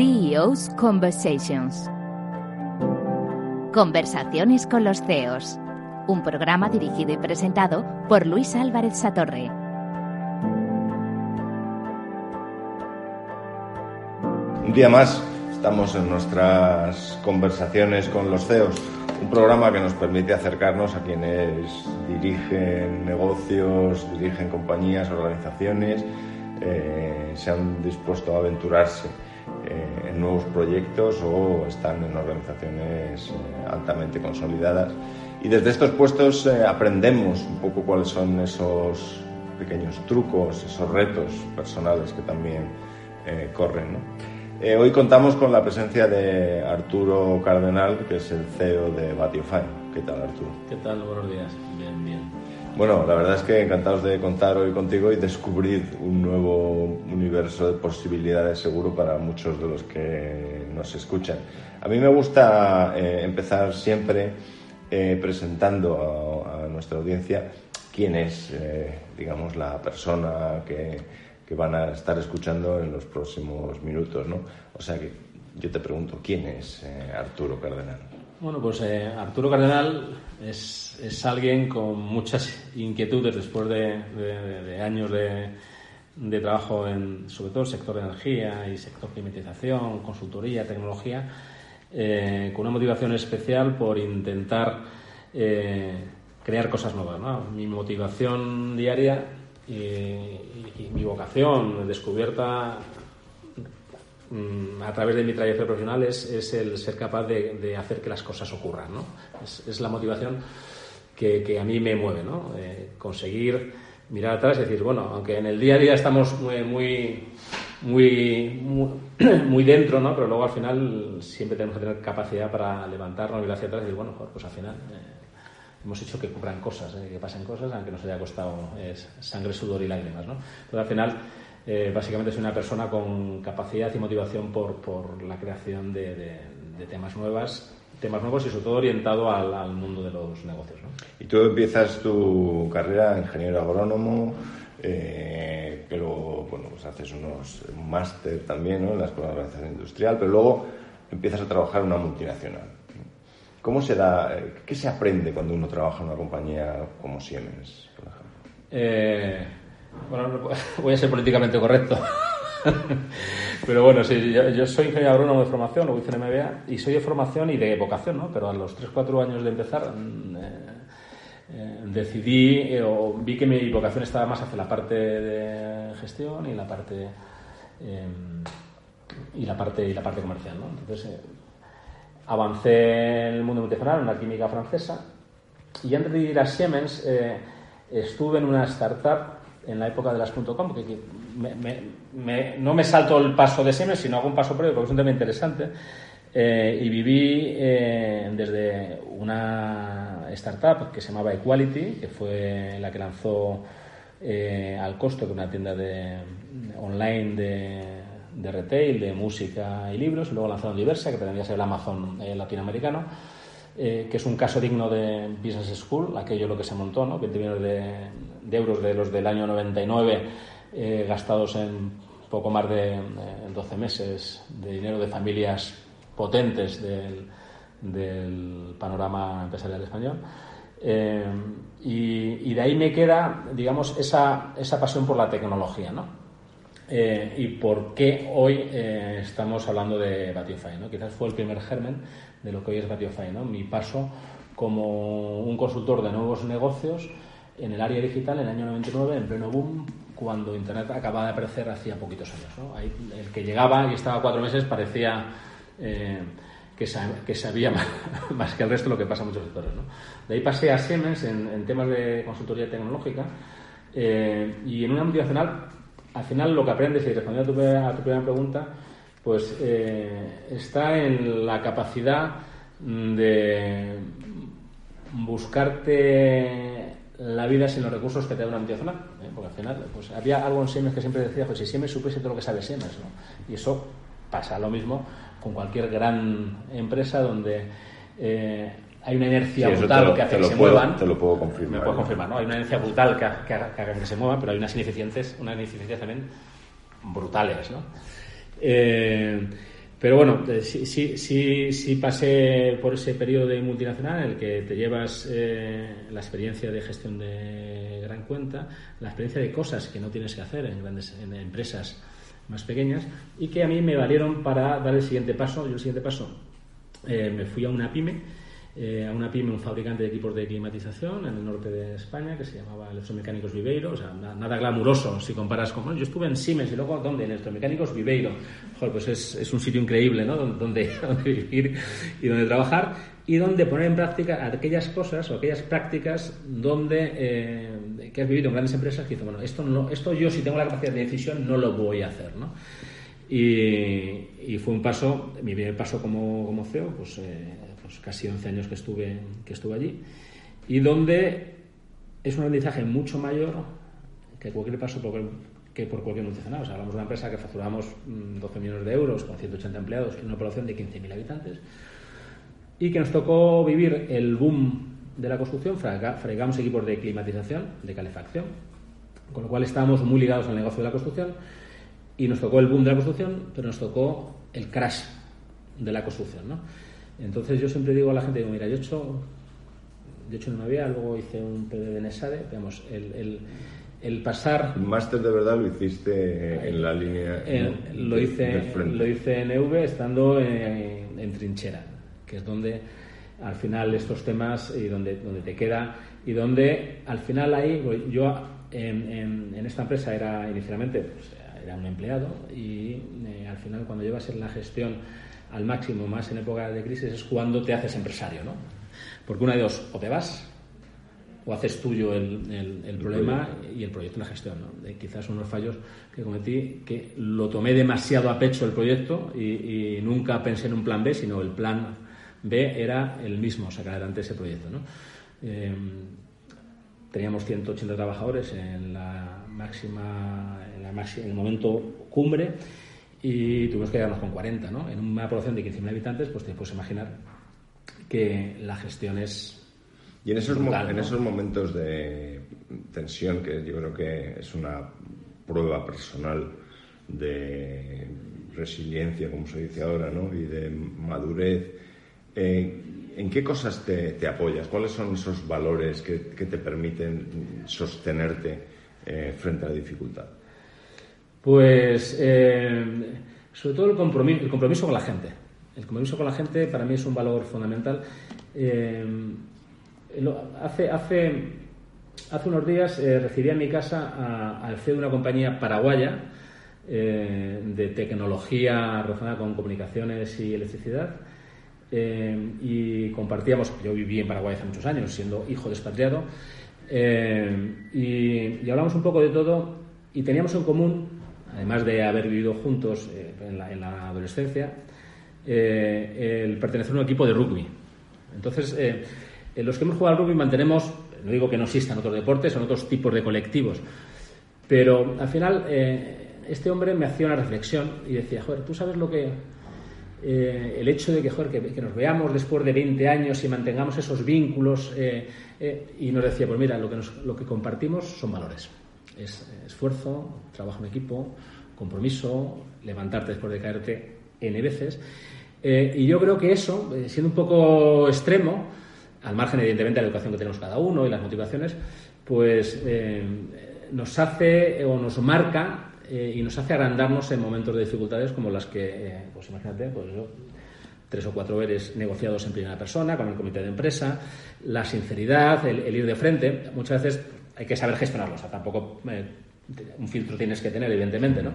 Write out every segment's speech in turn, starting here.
CEO's Conversations. Conversaciones con los CEOs. Un programa dirigido y presentado por Luis Álvarez Satorre. Un día más estamos en nuestras conversaciones con los CEOs, un programa que nos permite acercarnos a quienes dirigen negocios, dirigen compañías, organizaciones, eh, se han dispuesto a aventurarse en nuevos proyectos o están en organizaciones eh, altamente consolidadas. Y desde estos puestos aprendemos un poco cuáles son esos pequeños trucos, esos retos personales que también corren. ¿no? Eh, hoy contamos con la presencia de Arturo Cardenal, que es el CEO de Batiofy. ¿Qué tal, Arturo? ¿Qué tal? Buenos días. Bien, bien. Bueno, la verdad es que encantados de contar hoy contigo y descubrir un nuevo universo de posibilidades seguro para muchos de los que nos escuchan. A mí me gusta eh, empezar siempre eh, presentando a, nuestra audiencia quién es, digamos, la persona que que van a estar escuchando en los próximos minutos, ¿no? O sea que yo te pregunto, ¿quién es eh, Arturo Cardenal? Bueno, pues eh, Arturo Cardenal es, es, alguien con muchas inquietudes después de, años de, trabajo en, sobre todo, el sector de energía y sector climatización, consultoría, tecnología, eh, con una motivación especial por intentar crear cosas nuevas. Mi motivación diaria y, mi vocación descubierta a través de mi trayectoria profesional es, el ser capaz de, hacer que las cosas ocurran. ¿no? Es, la motivación que, a mí me mueve, ¿no? Eh, conseguir mirar atrás y decir, bueno, aunque en el día a día estamos muy, muy, muy, dentro, ¿no? pero luego al final siempre tenemos que tener capacidad para levantarnos, mirar hacia atrás y decir, bueno, pues al final... Eh, hemos hecho que ocurran cosas, eh, que pasen cosas, aunque nos haya costado sangre, sudor y lágrimas. ¿no? Entonces, al final, eh, básicamente soy una persona con capacidad y motivación por, por la creación de, de, temas nuevas temas nuevos y sobre todo orientado al, al mundo de los negocios. ¿no? Y tú empiezas tu carrera ingeniero agrónomo, eh, pero bueno, pues haces unos, un máster también ¿no? en la Escuela de Organización Industrial, pero luego empiezas a trabajar en una multinacional. ¿Cómo se da, eh, qué se aprende cuando uno trabaja en una compañía como Siemens, por ejemplo? Eh, bueno, voy a ser políticamente correcto. Pero bueno, sí, yo, soy ingeniero agrónomo de formación, lo hice en MBA, y soy de formación y de vocación, ¿no? Pero a los 3-4 años de empezar mm, eh, decidí o vi que mi vocación estaba más hacia la parte de gestión y la parte y la parte y la parte comercial, ¿no? Entonces avancé en el mundo multinacional, en la química francesa, y antes de ir a Siemens eh, estuve en una startup en la época de las .com, que, no me salto el paso de Siemens, sino hago un paso previo porque es un tema interesante, eh, y viví eh, desde una startup que se llamaba Equality, que fue la que lanzó al costo de una tienda de, online de de retail, de música y libros, luego lanzaron Diversa, que pretendía ser el Amazon eh, latinoamericano, eh, que es un caso digno de Business School, aquello lo que se montó, ¿no? 20 millones de, euros de los del año 99 eh, gastados en poco más de 12 meses de dinero de familias potentes del, del panorama empresarial español. y, y, de ahí me queda, digamos, esa, esa pasión por la tecnología, ¿no? Eh, y por qué hoy eh, estamos hablando de Batiofy. ¿no? Quizás fue el primer germen de lo que hoy es Batiofy. ¿no? Mi paso como un consultor de nuevos negocios en el área digital en el año 99, en pleno boom, cuando Internet acababa de aparecer hacía poquitos años. el que llegaba y estaba cuatro meses parecía eh, que, sabía más, que el resto lo que pasa en muchos sectores. De ahí pasé a Siemens en, temas de consultoría tecnológica y en una multinacional al final lo que aprendes, y respondiendo a tu, primera pregunta, pues eh, está en la capacidad de buscarte la vida sin los recursos que te da una multinacional. ¿eh? Porque al final, pues había algo en Siemens que siempre decía, pues si Siemens supiese todo lo que sabe Siemens, ¿no? Y eso pasa lo mismo con cualquier gran empresa donde eh, hay una inercia brutal que hace que se muevan. Te lo puedo confirmar. Me puedo confirmar, ¿no? Hay una inercia brutal que, haga que, se muevan, pero hay unas ineficiencias, unas ineficiencias también brutales, ¿no? Eh, pero bueno, eh, sí, sí, sí, pasé por ese periodo de multinacional en el que te llevas eh, la experiencia de gestión de gran cuenta, la experiencia de cosas que no tienes que hacer en grandes empresas más pequeñas y que a mí me valieron para dar el siguiente paso. Yo el siguiente paso eh, me fui a una pyme eh, a una pyme, un fabricante de equipos de climatización en el norte de España que se llamaba Electromecánicos Viveiro, o sea, nada glamuroso si comparas con... yo estuve en Siemens y luego, ¿dónde? En Electromecánicos Viveiro. Joder, pues es, es un sitio increíble, ¿no? Donde, donde vivir y donde trabajar y donde poner en práctica aquellas cosas o aquellas prácticas donde eh, que has vivido en grandes empresas que dices, bueno, esto, no, esto yo si tengo la capacidad de decisión no lo voy a hacer, ¿no? Y, y fue un paso, mi primer paso como, como CEO, pues... Eh, pues casi 11 años que estuve, que estuve allí, y donde es un aprendizaje mucho mayor que cualquier paso por, que por cualquier multinacional. O hablamos de una empresa que facturamos 12 mm, millones de euros con 180 empleados en una población de 15.000 habitantes y que nos tocó vivir el boom de la construcción, fregamos equipos de climatización, de calefacción, con lo cual estábamos muy ligados al negocio de la construcción y nos tocó el boom de la construcción, pero nos tocó el crash de la construcción. ¿no? Entonces yo siempre digo a la gente, digo, mira, yo he hecho, yo he hecho una vía, luego hice un PD de Nesade, digamos, el, el, el pasar... Máster de verdad lo hiciste en la línea... lo, hice, lo hice en EV estando en, trinchera, que es donde al final estos temas y donde, donde te queda y donde al final ahí, pues, yo en, en, esta empresa era inicialmente, pues, era un empleado y eh, al final cuando llevas en la gestión al máximo, más en época de crisis, es cuando te haces empresario, ¿no? Porque una de dos, o te vas o haces tuyo el, el, problema y el proyecto y la gestión. ¿no? quizás unos fallos que cometí, que lo tomé demasiado a pecho el proyecto y, nunca pensé en un plan B, sino el plan B era el mismo, sacar adelante ese proyecto. ¿no? Eh, teníamos 180 trabajadores en la máxima, en, la máxima, en el momento cumbre y tuvimos que quedarnos con 40, ¿no? En una población de 15.000 habitantes, pues te puedes imaginar que la gestión es... Y en esos, en esos momentos de tensión, que yo creo que es una prueba personal de resiliencia, como se dice ahora, ¿no? y de madurez, eh, ¿en qué cosas te, apoyas? ¿Cuáles son esos valores que, te permiten sostenerte eh, frente a la dificultad? Pues eh, sobre todo el compromiso, con la gente. El compromiso con la gente para mí es un valor fundamental. Eh, hace, hace, hace unos días eh, recibí en mi casa al CEO de una compañía paraguaya de tecnología relacionada con comunicaciones y electricidad. y compartíamos, yo viví en Paraguay hace muchos años, siendo hijo de expatriado, y, y hablamos un poco de todo y teníamos en común además de haber vivido juntos eh, en, la, adolescencia, eh, el pertenecer a un equipo de rugby. Entonces, eh, los que hemos jugado al rugby mantenemos, no digo que no existan otros deportes, son otros tipos de colectivos, pero al final este hombre me hacía una reflexión y decía, joder, tú sabes lo que... el hecho de que, joder, que, nos veamos después de 20 años y mantengamos esos vínculos, y nos decía, pues mira, lo que, lo que compartimos son valores es esfuerzo, trabajo en equipo, compromiso, levantarte después de caerte N veces. Eh, y yo creo que eso, eh, siendo un poco extremo, al margen evidentemente de la educación que tenemos cada uno y las motivaciones, pues eh, nos hace o nos marca y nos hace agrandarnos en momentos de dificultades como las que, pues imagínate, pues yo, tres o cuatro veces negociados en primera persona, con el comité de empresa, la sinceridad, el ir de frente. Muchas veces hay que saber gestionarlo. O sea, tampoco eh, un filtro tienes que tener, evidentemente, ¿no?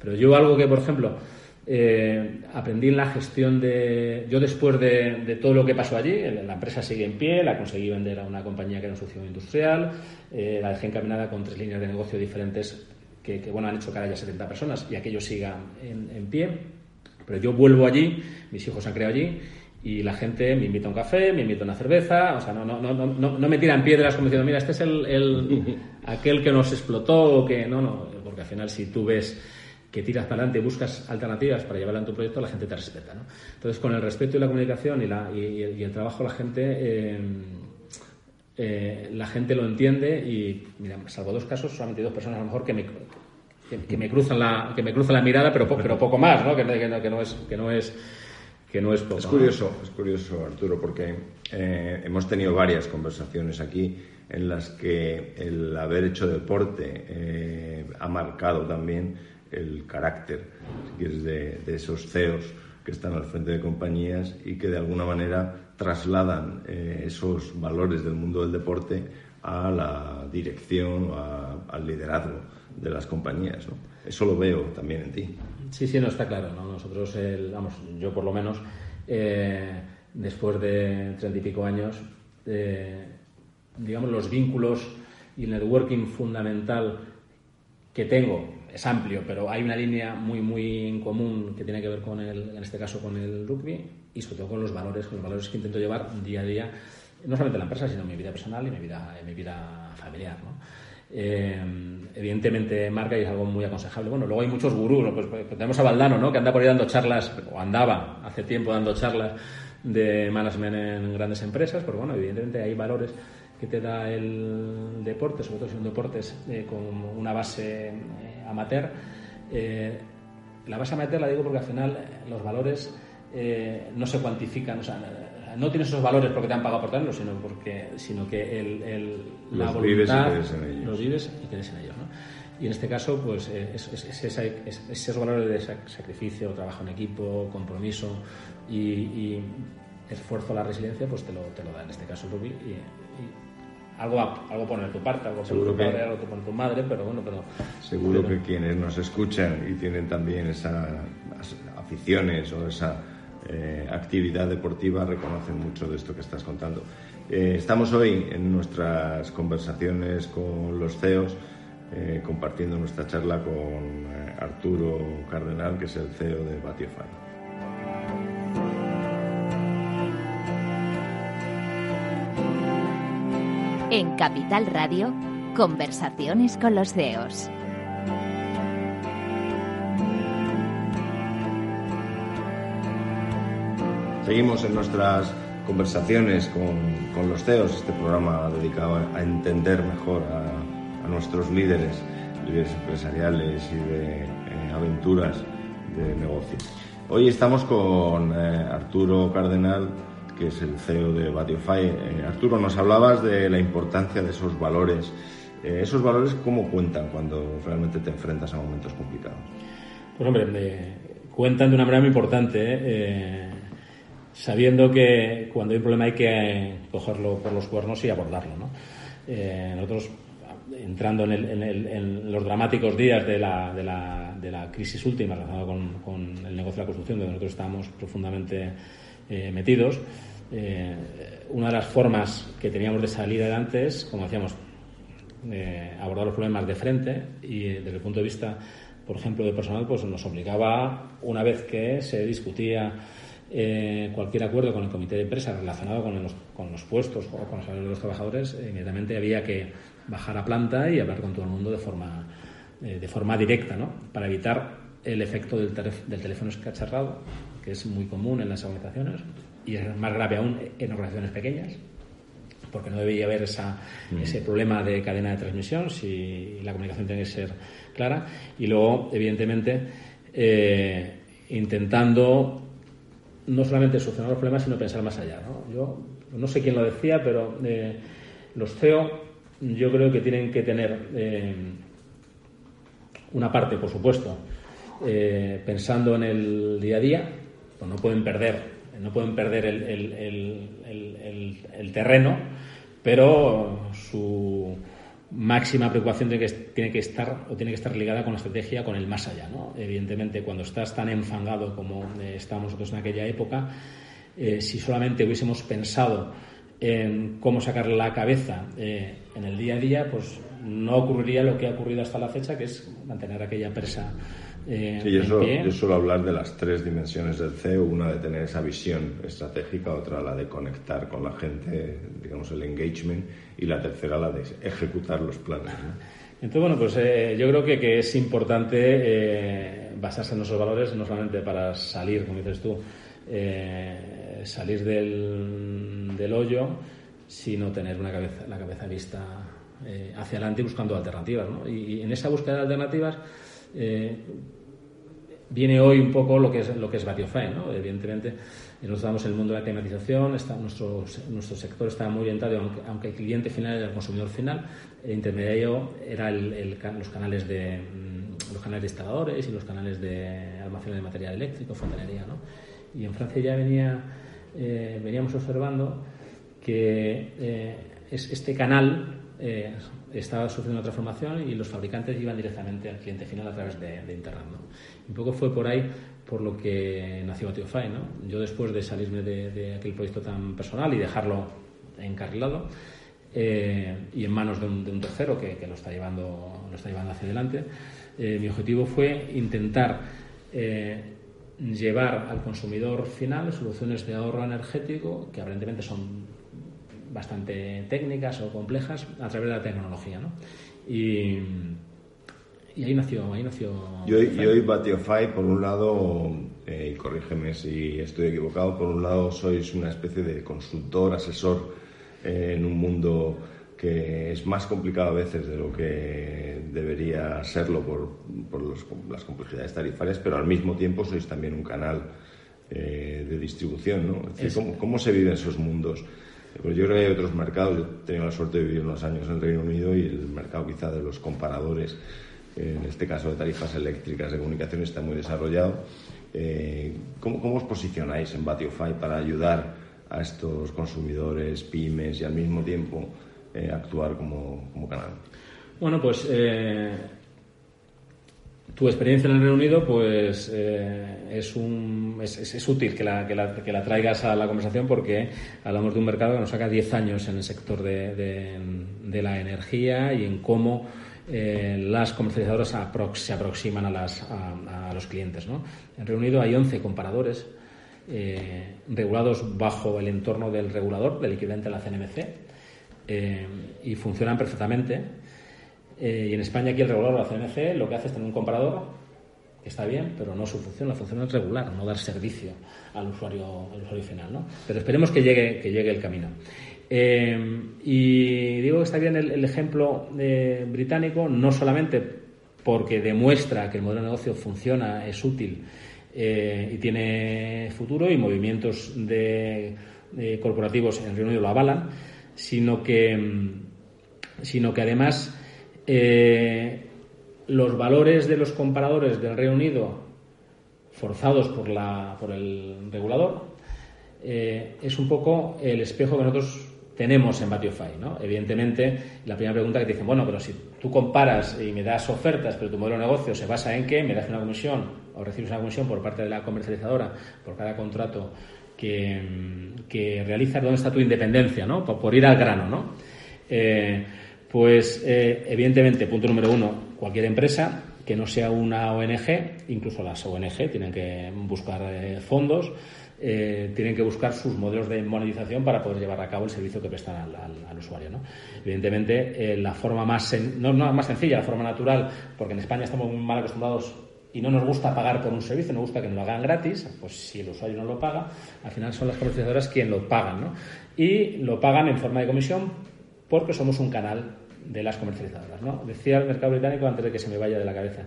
Pero yo algo que, por ejemplo, eh, aprendí en la gestión de... Yo después de, todo lo que pasó allí, la empresa sigue en pie, la conseguí vender a una compañía que era un socio industrial, eh, la dejé encaminada con tres líneas de negocio diferentes que, bueno, han hecho que ahora ya 70 personas y aquello siga en, en pie. Pero yo vuelvo allí, mis hijos han creado allí y la gente me invita a un café, me invita a una cerveza, o sea, no, no, no, no, no me tiran piedras como diciendo, mira, este es el, el aquel que nos explotó, o que no, no, porque al final si tú ves que tiras para adelante y buscas alternativas para llevarla en tu proyecto, la gente te respeta. ¿no? Entonces, con el respeto y la comunicación y, la, y, el trabajo, la gente, eh, eh, la gente lo entiende y, mira, salvo dos casos, solamente dos personas a lo mejor que me, que, me cruzan la que me cruzan la mirada, pero, pero poco más, ¿no? Que, que, no es que no es que no es poco. Es curioso, es curioso, Arturo, porque eh, hemos tenido varias conversaciones aquí en las que el haber hecho deporte eh, ha marcado también el carácter de, esos CEOs que están al frente de compañías y que de alguna manera trasladan eh, esos valores del mundo del deporte a la dirección, al liderazgo de las compañías. Eso lo veo también en ti. Sí, sí, no está claro. Nosotros, vamos, yo por lo menos, eh, después de treinta y pico años, eh, digamos, los vínculos y el networking fundamental que tengo es amplio, pero hay una línea muy, muy en común que tiene que ver con el, en este caso, con el rugby y sobre todo con los valores, con los valores que intento llevar día a día, no solamente en la empresa, sino en mi vida personal y en mi vida, mi vida familiar. ¿no? Eh, evidentemente marca y es algo muy aconsejable. Bueno, luego hay muchos gurús, pues, pues, tenemos a Valdano, ¿no? que anda por ahí dando charlas, o andaba hace tiempo dando charlas de management en grandes empresas, pero bueno, evidentemente hay valores que te da el deporte, sobre todo si son deportes eh, con una base eh, amateur. la base amateur la digo porque al final los valores no se cuantifican, o sea, no tienes esos valores porque te han pagado por tenerlos, sino, porque, sino que el, la los voluntad vives y en los vives y crees en ellos. ¿no? Y en este caso, pues eh, es, es, esos valores de sacrificio, trabajo en equipo, compromiso y, esfuerzo a la resiliencia, pues te lo, te lo da en este caso Ruby. Y, algo, algo pone de tu parte, algo seguro pone tu padre, algo pone tu madre, pero bueno, pero... Seguro que quienes nos escuchan y tienen también esas aficiones o esa eh, actividad deportiva reconocen mucho de esto que estás contando. Eh, estamos hoy en nuestras conversaciones con los CEOs, eh, compartiendo nuestra charla con Arturo Cardenal, que es el CEO de Batiofy. En Capital Radio, conversaciones con los CEOs. Seguimos en nuestras conversaciones con, los CEOs, este programa dedicado a entender mejor a, nuestros líderes, líderes empresariales y de eh, aventuras de negocio. Hoy estamos con eh, Arturo Cardenal, que es el CEO de Batiofy. Eh, Arturo, nos hablabas de la importancia de esos valores. ¿Esos valores cómo cuentan cuando realmente te enfrentas a momentos complicados? Pues hombre, cuentan de una manera muy importante sabiendo que cuando hay un problema hay que eh, cogerlo por los cuernos y abordarlo. ¿no? Eh, nosotros, entrando en, los dramáticos días de la, crisis última relacionada con, el negocio de la construcción, donde nosotros estábamos profundamente eh, metidos, una de las formas que teníamos de salir adelante es, como decíamos, abordar los problemas de frente y desde el punto de vista, por ejemplo, de personal, pues nos obligaba, una vez que se discutía eh, cualquier acuerdo con el comité de empresa relacionado con los, con los puestos o con los salarios de los trabajadores, inmediatamente había que bajar a planta y hablar con todo el mundo de forma, eh, de forma directa, ¿no? para evitar el efecto del, del teléfono escacharrado, que es muy común en las organizaciones y es más grave aún en organizaciones pequeñas, porque no debería haber esa, mm. ese problema de cadena de transmisión si la comunicación tiene que ser clara. Y luego, evidentemente, eh, intentando no solamente solucionar los problemas, sino pensar más allá. ¿no? Yo no sé quién lo decía, pero eh, los CEO yo creo que tienen que tener eh, una parte, por supuesto, eh, pensando en el día a día, pues no pueden perder, no pueden perder el, el terreno, pero su máxima preocupación tiene que, tiene que estar o tiene que estar ligada con la estrategia, con el más allá. ¿no? Evidentemente, cuando estás tan enfangado como eh, estábamos nosotros en aquella época, eh, si solamente hubiésemos pensado en cómo sacar la cabeza eh, en el día a día, pues no ocurriría lo que ha ocurrido hasta la fecha, que es mantener aquella presa eh, sí, yo, suelo, hablar de las tres dimensiones del CEO, una de tener esa visión estratégica, otra la de conectar con la gente, digamos el engagement, y la tercera la de ejecutar los planes. Entonces, bueno, pues eh, yo creo que, que es importante eh, basarse en esos valores, no solamente para salir, como dices tú, salir del, del, hoyo, sino tener una cabeza, la cabeza vista hacia adelante buscando alternativas. ¿no? Y, y en esa búsqueda de alternativas, viene hoy un poco lo que es lo que es Batiofy, ¿no? Evidentemente, nosotros estamos en el mundo de la climatización, está, nuestro, nuestro sector está muy orientado, aunque, el cliente final era el consumidor final, el intermediario era el, los canales de mm, los canales instaladores y los canales de almacén de material eléctrico, fontanería, ¿no? Y en Francia ya venía, eh, veníamos observando que eh, es, este canal eh, estaba sufriendo una transformación y los fabricantes iban directamente al cliente final a través de, Internet. Un poco fue por ahí por lo que nació Batiofy. ¿no? Yo después de salirme de, aquel proyecto tan personal y dejarlo encarrilado eh, y en manos de un, tercero que, lo, está llevando, lo está llevando hacia adelante, eh, mi objetivo fue intentar eh, llevar al consumidor final soluciones de ahorro energético que aparentemente son bastante técnicas o complejas a través de la tecnología. ¿no? Y, y ahí nació. Ahí nació y hoy, Batiofy, por un lado, eh, y corrígeme si estoy equivocado, por un lado sois una especie de consultor, asesor eh, en un mundo que es más complicado a veces de lo que debería serlo por, por las complejidades tarifarias, pero al mismo tiempo sois también un canal eh, de distribución. ¿no? ¿cómo, ¿cómo, se viven esos mundos? Pues yo creo que hay otros mercados. Yo he tenido la suerte de vivir unos años en el Reino Unido y el mercado quizá de los comparadores, en este caso de tarifas eléctricas de comunicación, está muy desarrollado. Eh, ¿cómo, os posicionáis en Batiofy para ayudar a estos consumidores, pymes y al mismo tiempo eh, actuar como, como, canal? Bueno, pues eh, tu experiencia en el Reino Unido pues eh, es, un, es, útil que la, que, la, que la, traigas a la conversación porque hablamos de un mercado que nos saca 10 años en el sector de, la energía y en cómo eh, las comercializadoras se aproximan a, las, a, los clientes. ¿no? En Reino Unido hay 11 comparadores eh, regulados bajo el entorno del regulador, del equivalente a la CNMC, y funcionan perfectamente eh, y en España aquí el regulador, la CNC, lo que hace es tener un comparador que está bien, pero no su función. La función es regular, no dar servicio al usuario, al usuario final. ¿no? Pero esperemos que llegue, que llegue el camino. Eh, y digo que está bien el, ejemplo eh, británico, no solamente porque demuestra que el modelo de negocio funciona, es útil y tiene futuro y movimientos de, corporativos en el Reino Unido lo avalan, sino que, sino que además eh, los valores de los comparadores del Reino Unido forzados por, la, por el regulador eh, es un poco el espejo que nosotros tenemos en Batiofy. ¿no? Evidentemente, la primera pregunta que te dicen, bueno, pero si tú comparas y me das ofertas, pero tu modelo de negocio se basa en que me das una comisión o recibes una comisión por parte de la comercializadora por cada contrato que, que realizas, ¿dónde está tu independencia? ¿no? Por, ir al grano. ¿no? Eh, pues eh, evidentemente, punto número uno, cualquier empresa que no sea una ONG, incluso las ONG tienen que buscar eh, fondos, eh, tienen que buscar sus modelos de monetización para poder llevar a cabo el servicio que prestan al, usuario. ¿no? Evidentemente, la forma más, no, más sencilla, la forma natural, porque en España estamos muy mal acostumbrados y no nos gusta pagar por un servicio, nos gusta que nos lo hagan gratis, pues si el usuario no lo paga, al final son las comercializadoras quien lo pagan, ¿no? Y lo pagan en forma de comisión porque somos un canal de las comercializadoras. ¿no? Decía el mercado británico antes de que se me vaya de la cabeza.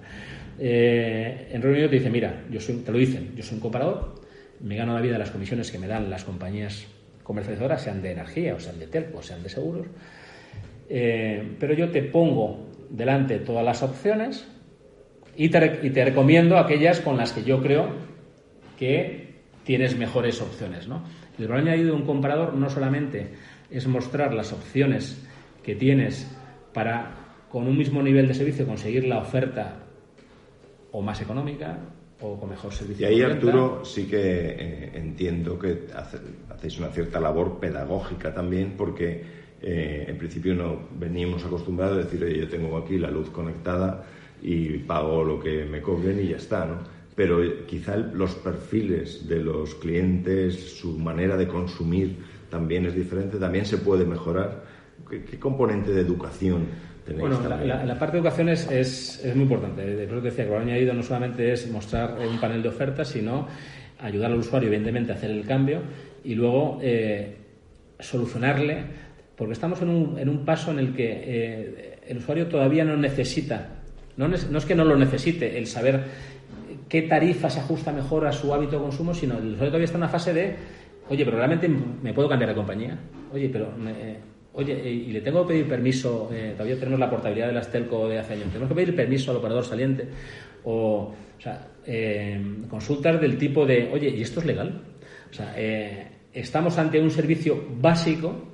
Eh, en Reino Unido te dice, mira, yo te lo dicen, yo soy un comparador, me gano la vida las comisiones que me dan las compañías comercializadoras, sean de energía, o sean de telco, sean de seguros, eh, pero yo te pongo delante todas las opciones y te, recomiendo aquellas con las que yo creo que tienes mejores opciones. ¿no? El valor añadido de un comparador no solamente es mostrar las opciones que tienes para, con un mismo nivel de servicio, conseguir la oferta o más económica o con mejor servicio. Y ahí, Arturo, sí que eh, entiendo que hacéis una cierta labor pedagógica también, porque eh, en principio no veníamos acostumbrados a decir, oye, yo tengo aquí la luz conectada y pago lo que me cobren y ya está, ¿no? Pero eh, quizá los perfiles de los clientes, su manera de consumir también es diferente, también se puede mejorar. ¿Qué, componente de educación tenéis? Bueno, la, parte de educación es, es, muy importante. De que decía que lo añadido no solamente es mostrar un panel de ofertas, sino ayudar al usuario, evidentemente, a hacer el cambio y luego eh, solucionarle, porque estamos en un, en un paso en el que eh, el usuario todavía no necesita No, es que no lo necesite, el saber qué tarifa se ajusta mejor a su hábito de consumo, sino el usuario todavía está en una fase de, oye, pero realmente me puedo cambiar de compañía. Oye, pero... oye, y le tengo que pedir permiso, eh, todavía tenemos la portabilidad de las telco de hace años, tenemos que pedir permiso al operador saliente. O, sea, eh, consultas del tipo de, oye, ¿y esto es legal? O sea, eh, estamos ante un servicio básico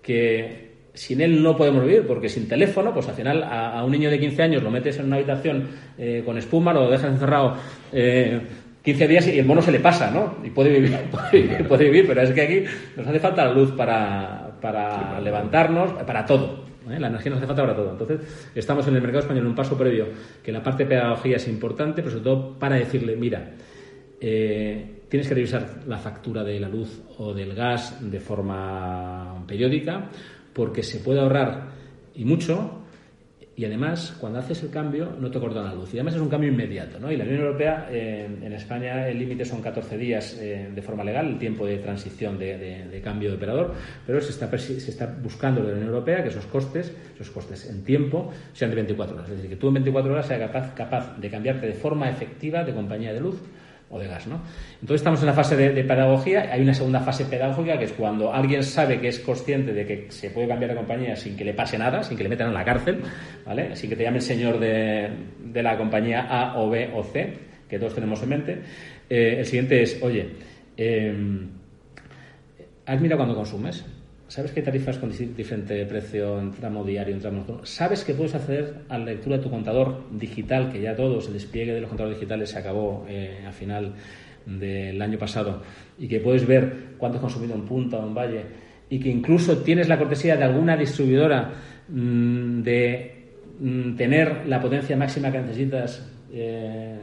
que sin él no podemos vivir, porque sin teléfono, pues al final a, un niño de 15 años lo metes en una habitación eh, con espuma, lo dejas encerrado 15 días y el mono se le pasa, ¿no? Y puede vivir, puede vivir, pero es que aquí nos hace falta la luz para, para levantarnos, para todo. ¿eh? La energía nos hace falta para todo. Entonces, estamos en el mercado español en un paso previo, que la parte de pedagogía es importante, pero sobre todo para decirle, mira, eh, tienes que revisar la factura de la luz o del gas de forma periódica, porque se puede ahorrar y mucho y además, cuando haces el cambio, no te cortan la luz. Y además es un cambio inmediato. ¿no? Y la Unión Europea, en España, el límite son 14 días eh, de forma legal, el tiempo de transición de, cambio de operador, pero se está, buscando de la Unión Europea que esos costes, esos costes en tiempo, sean de 24 horas. Es decir, que tú en 24 horas seas capaz, capaz de cambiarte de forma efectiva de compañía de luz o de gas, ¿no? Entonces estamos en la fase de, pedagogía, hay una segunda fase pedagógica que es cuando alguien sabe que es consciente de que se puede cambiar de compañía sin que le pase nada, sin que le metan en la cárcel, ¿vale? Sin que te llame el señor de, la compañía A o B o C, que todos tenemos en mente. Eh, el siguiente es, oye, eh, ¿has mirado cuando consumes? ¿Sabes que hay tarifas con diferente precio en tramo diario, en tramo? ¿Sabes que puedes acceder a la lectura de tu contador digital, que ya todo, el despliegue de los contadores digitales se acabó eh, a final del año pasado, y que puedes ver cuánto has consumido en punta o en valle, y que incluso tienes la cortesía de alguna distribuidora mm, de mm, tener la potencia máxima que necesitas eh,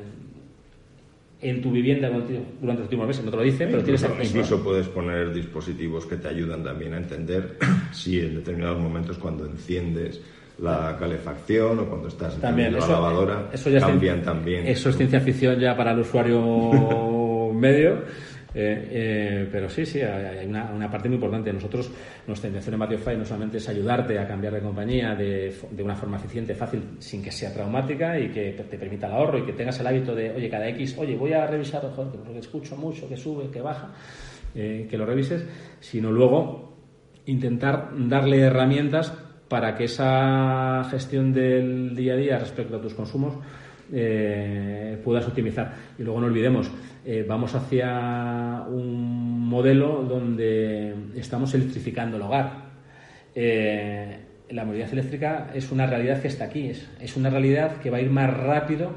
en tu vivienda durante los últimos meses, no te lo dice, pero tienes acceso. Incluso puedes poner dispositivos que te ayudan también a entender si en determinados momentos cuando enciendes la calefacción o cuando estás en la lavadora cambian también. Eso es ciencia ficción ya para el usuario medio eh, eh, pero sí, sí, hay una, parte muy importante. Nosotros, nuestra intención en Matiofy no solamente es ayudarte a cambiar de compañía de, una forma eficiente, fácil, sin que sea traumática y que te permita el ahorro y que tengas el hábito de, oye, cada X, oye, voy a revisar, porque escucho mucho, que sube, que baja, eh, que lo revises, sino luego intentar darle herramientas para que esa gestión del día a día respecto a tus consumos puedas optimizar. Y luego no olvidemos, eh, vamos hacia un modelo donde estamos electrificando el hogar. Eh, la movilidad eléctrica es una realidad que está aquí, es, una realidad que va a ir más rápido.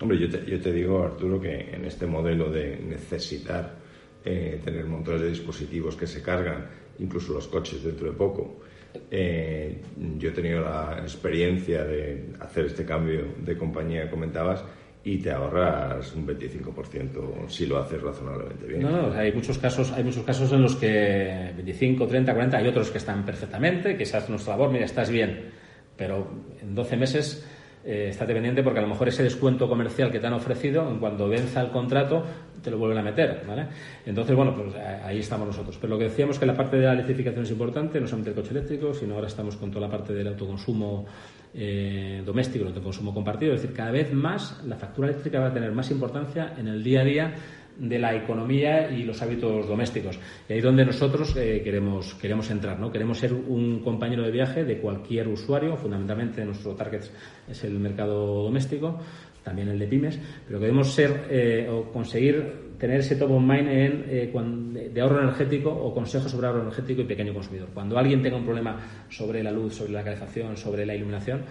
Hombre, yo te, yo te digo, Arturo, que en este modelo de necesitar eh, tener montones de dispositivos que se cargan, incluso los coches dentro de poco, yo he tenido la experiencia de hacer este cambio de compañía que comentabas y te ahorras un 25% si lo haces razonablemente bien. No, no, hay muchos casos, hay muchos casos en los que 25, 30, 40, hay otros que están perfectamente, que se hace nuestra labor, mira, estás bien, pero en 12 meses eh, estate pendiente porque a lo mejor ese descuento comercial que te han ofrecido, cuando venza el contrato, te lo vuelven a meter, ¿vale? Entonces, bueno, pues eh, ahí estamos nosotros. Pero lo que decíamos que la parte de la electrificación es importante, no solamente el coche eléctrico, sino ahora estamos con toda la parte del autoconsumo eh, doméstico, el autoconsumo compartido. Es decir, cada vez más la factura eléctrica va a tener más importancia en el día a día de la economía y los hábitos domésticos. Y ahí es donde nosotros eh, queremos, queremos entrar, ¿no? Queremos ser un compañero de viaje de cualquier usuario, fundamentalmente nuestro target es el mercado doméstico, también el de pymes, pero queremos ser eh, o conseguir tener ese top of mind en, eh, de ahorro energético o consejos sobre ahorro energético y pequeño consumidor. Cuando alguien tenga un problema sobre la luz, sobre la calefacción, sobre la iluminación,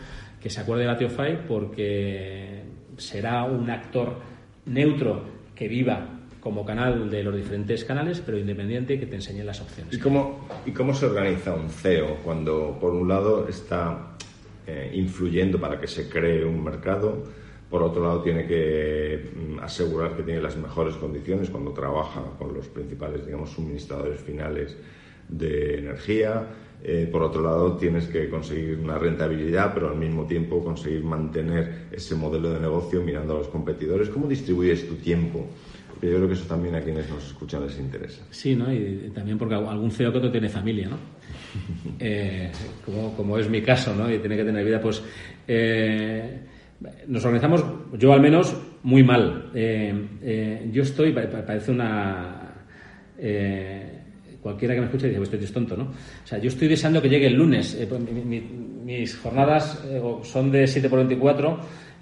que se acuerde de Batiofy porque será un actor neutro que viva como canal de los diferentes canales, pero independiente que te enseñe las opciones. ¿Y cómo, se organiza un CEO cuando, por un lado, está eh, influyendo para que se cree un mercado, por otro lado, tiene que mm, asegurar que tiene las mejores condiciones cuando trabaja con los principales, digamos, suministradores finales de energía. Eh, por otro lado, tienes que conseguir una rentabilidad, pero al mismo tiempo conseguir mantener ese modelo de negocio mirando a los competidores. ¿Cómo distribuyes tu tiempo yo creo que eso también a quienes nos escuchan les interesa. Sí, ¿no? Y, también porque algún CEO que otro tiene familia, ¿no? Eh, como, es mi caso, ¿no? Y tiene que tener vida, pues... Eh, nos organizamos, yo al menos, muy mal. Eh, yo estoy, parece una cualquiera que me escuche dice, pues este es tonto, ¿no? O sea, yo estoy deseando que llegue el lunes. Eh, pues, mis jornadas eh, son de 7 por 24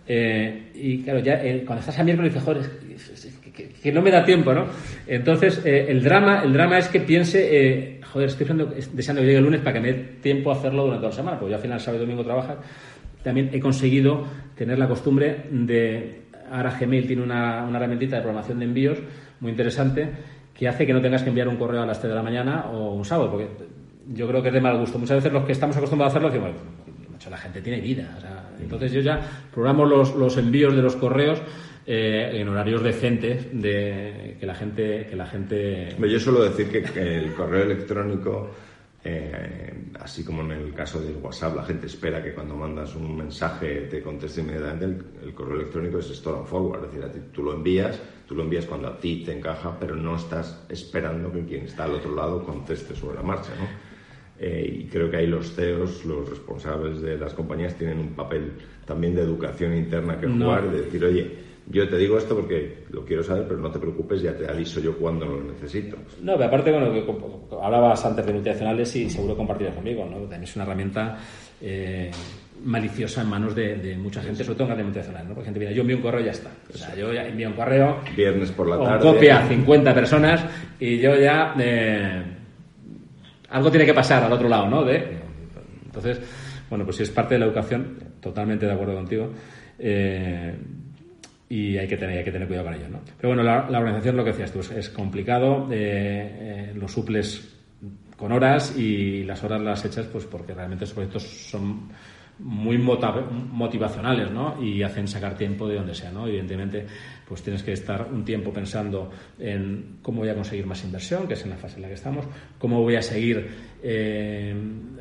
eh, y claro, ya cuando estás a miércoles dices, joder, que, no me da tiempo, ¿no? Entonces, el, drama, el drama es que piense, joder, estoy deseando, que llegue el lunes para que me dé tiempo a hacerlo durante toda la semana, porque yo al final sábado y domingo trabajo. También he conseguido tener la costumbre de, ahora Gmail tiene una, una herramientita de programación de envíos muy interesante que hace que no tengas que enviar un correo a las 3 de la mañana o un sábado, porque yo creo que es de mal gusto. Muchas veces los que estamos acostumbrados a hacerlo decimos, la gente tiene vida. entonces yo ya programo los, los envíos de los correos eh, en horarios decentes de que la gente que la gente yo suelo decir que el correo electrónico eh, así como en el caso del WhatsApp, la gente espera que cuando mandas un mensaje te conteste inmediatamente. El, correo electrónico es store and forward, es decir, tú lo envías, tú lo envías cuando a ti te encaja, pero no estás esperando que quien está al otro lado conteste sobre la marcha, ¿no? Eh, y creo que ahí los CEOs, los responsables de las compañías, tienen un papel también de educación interna que jugar, de decir, oye, yo te digo esto porque lo quiero saber, pero no te preocupes, ya te aviso yo cuando lo necesito. No, pero aparte, bueno, que hablabas antes de multinacionales y seguro compartirás conmigo, ¿no? También es una herramienta eh, maliciosa en manos de, mucha gente, sobre todo en grandes multinacionales, ¿no? Porque gente mira, yo envío un correo y ya está. O sea, yo ya envío un correo. Viernes por la tarde. copia a 50 personas y yo ya. Eh, algo tiene que pasar al otro lado, ¿no? De, entonces, bueno, pues si es parte de la educación, totalmente de acuerdo contigo. Eh, y hay que tener, hay que tener cuidado con ello. ¿no? Pero bueno, la, organización, lo que decías tú, es, complicado, eh, eh, lo suples con horas y las horas las echas pues porque realmente estos proyectos son muy motivacionales ¿no? y hacen sacar tiempo de donde sea. ¿no? Evidentemente, pues tienes que estar un tiempo pensando en cómo voy a conseguir más inversión, que es en la fase en la que estamos, cómo voy a seguir eh,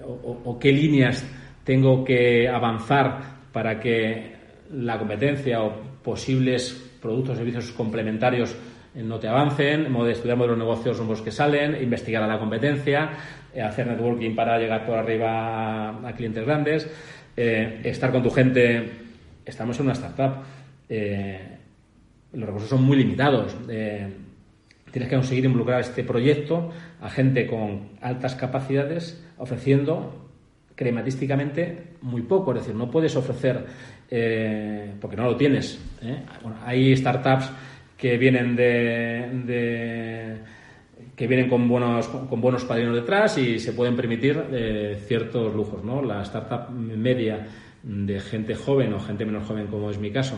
o qué líneas tengo que avanzar para que la competencia o posibles productos o servicios complementarios no te avancen, estudiar los negocios nuevos que salen, investigar a la competencia, eh, hacer networking para llegar por arriba a, clientes grandes, eh, estar con tu gente. Estamos en una startup. Eh, los recursos son muy limitados. tienes que conseguir involucrar este proyecto a gente con altas capacidades, ofreciendo crematísticamente muy poco. Es decir, no puedes ofrecer eh, porque no lo tienes. ¿eh? hay startups que vienen de, que vienen con buenos con buenos padrinos detrás y se pueden permitir eh, ciertos lujos, ¿no? La startup media de gente joven o gente menos joven como es mi caso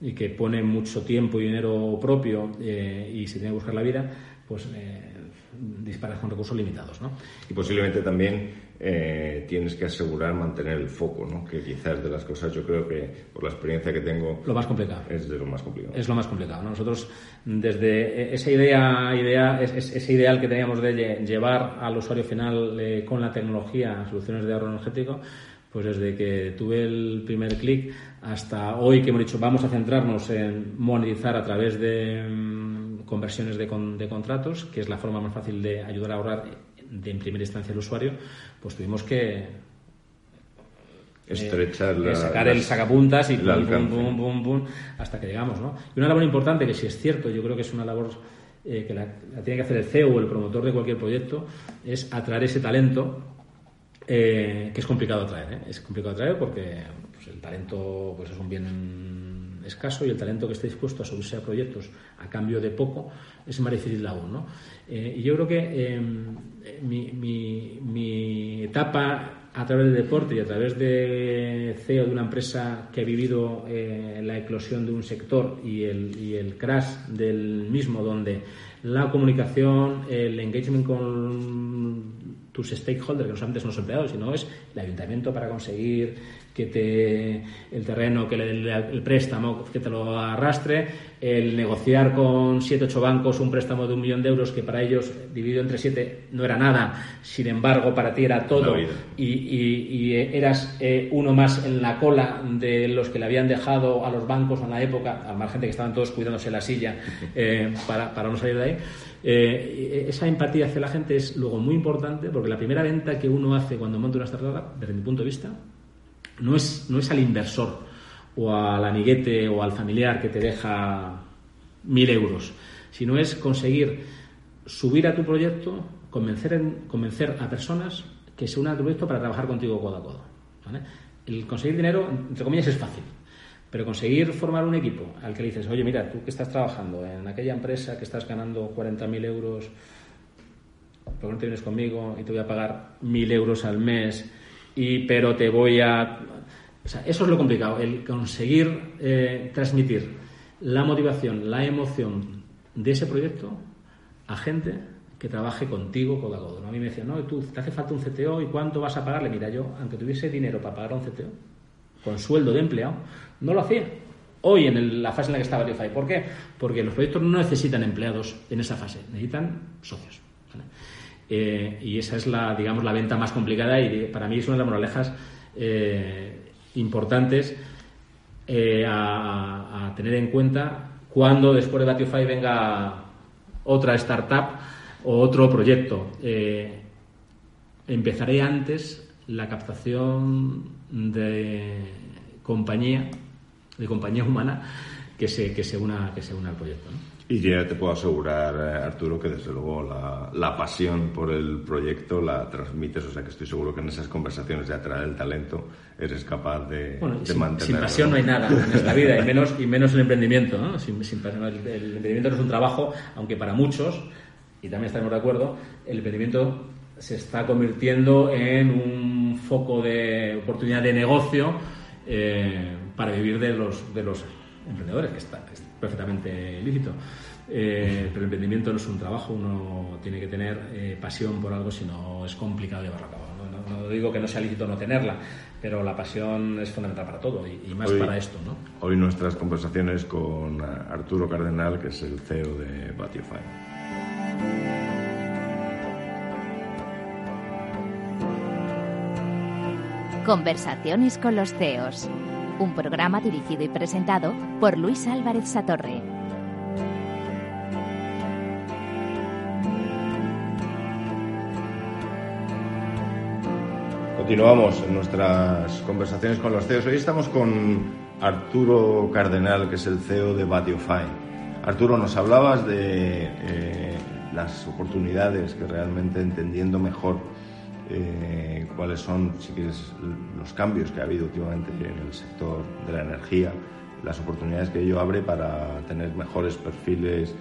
y que pone mucho tiempo y dinero propio y se tiene que buscar la vida, pues disparas con recursos limitados, ¿no? Y posiblemente también eh, tienes que asegurar mantener el foco, ¿no? que quizás de las cosas yo creo que por la experiencia que tengo lo más complicado es de lo más complicado. Es lo más complicado. Nosotros desde esa idea, idea ese ideal que teníamos de llevar al usuario final eh, con la tecnología soluciones de ahorro energético, pues desde que tuve el primer clic hasta hoy que hemos dicho vamos a centrarnos en monetizar a través de mm, conversiones de, de contratos, que es la forma más fácil de ayudar a ahorrar de en primera instancia el usuario, pues tuvimos que eh, estrechar sacar el sacapuntas y pum, pum, pum, hasta que llegamos, ¿no? Y una labor importante que si es cierto, yo creo que es una labor eh, que la, tiene que hacer el CEO o el promotor de cualquier proyecto, es atraer ese talento eh, que es complicado atraer, es complicado atraer porque pues, el talento pues es un bien escaso y el talento que esté dispuesto a subirse a proyectos a cambio de poco es más difícil aún, ¿no? y yo creo que em, mi, etapa a través del deporte y a través de CEO de una empresa que ha vivido eh, la eclosión de un sector y el, y el crash del mismo, donde la comunicación, el engagement con tus stakeholders, que no solamente son los empleados, sino es el ayuntamiento para conseguir que te, el terreno, que el, el préstamo, que te lo arrastre, el negociar con siete ocho bancos un préstamo de un millón de euros que para ellos, dividido entre siete, no era nada, sin embargo, para ti era todo, y, y, eras eh, uno más en la cola de los que le habían dejado a los bancos en la época, al margen de que estaban todos cuidándose la silla eh, para, para no salir de ahí. Eh, esa empatía hacia la gente es luego muy importante porque la primera venta que uno hace cuando monta una startup, desde mi punto de vista, no es, no es al inversor o al amiguete o al familiar que te deja mil euros, sino es conseguir subir a tu proyecto, convencer, en, convencer a personas que se unan a tu proyecto para trabajar contigo codo a codo. El conseguir dinero, entre comillas, es fácil. Pero conseguir formar un equipo al que le dices, oye, mira, tú que estás trabajando en aquella empresa que estás ganando 40.000 euros, ¿por no te vienes conmigo y te voy a pagar 1.000 euros al mes? Y, pero te voy a... O sea, eso es lo complicado, el conseguir eh, transmitir la motivación, la emoción de ese proyecto a gente que trabaje contigo codo a codo. A mí me decían, no, tú te hace falta un CTO y cuánto vas a pagarle. Mira, yo, aunque tuviese dinero para pagar un CTO, con sueldo de empleado, no lo hacía. Hoy en la fase en la que está Verify. ¿Por qué? Porque los proyectos no necesitan empleados en esa fase, necesitan socios. Eh, y esa es la, digamos, la venta más complicada y para mí es una de las moralejas eh, importantes eh, a, tener en cuenta cuando después de Batify venga otra startup o otro proyecto. empezaré antes la captación de compañía, de compañía humana que se, que se, una, que se una al proyecto. Y ya te puedo asegurar, eh, Arturo, que desde luego la, pasión por el proyecto la transmites, o sea que estoy seguro que en esas conversaciones de atraer el talento eres capaz de, mantenerlo. Sin pasión no hay nada en esta vida, y menos, y menos el emprendimiento. ¿no? Sin, el, emprendimiento no es un trabajo, aunque para muchos, y también estaremos de acuerdo, el emprendimiento se está convirtiendo en un foco de oportunidad de negocio eh, para vivir de los, de los emprendedores, que está, perfectamente lícito. Eh, pero el emprendimiento no es un trabajo, uno tiene que tener eh, pasión por algo, si no es complicado llevarlo a cabo. ¿no? digo que no sea lícito no tenerla, pero la pasión es fundamental para todo y, más para esto. ¿no? Hoy nuestras conversaciones con Arturo Cardenal, que es el CEO de Batiofy. Conversaciones con los CEOs un programa dirigido y presentado por Luis Álvarez Satorre. Continuamos en nuestras conversaciones con los CEOs. Hoy estamos con Arturo Cardenal, que es el CEO de Batiofy. Arturo, nos hablabas de eh, las oportunidades que realmente entendiendo mejor eh, cuáles son, si quieres, los cambios que ha habido últimamente en el sector de la energía, las oportunidades que ello abre para tener mejores perfiles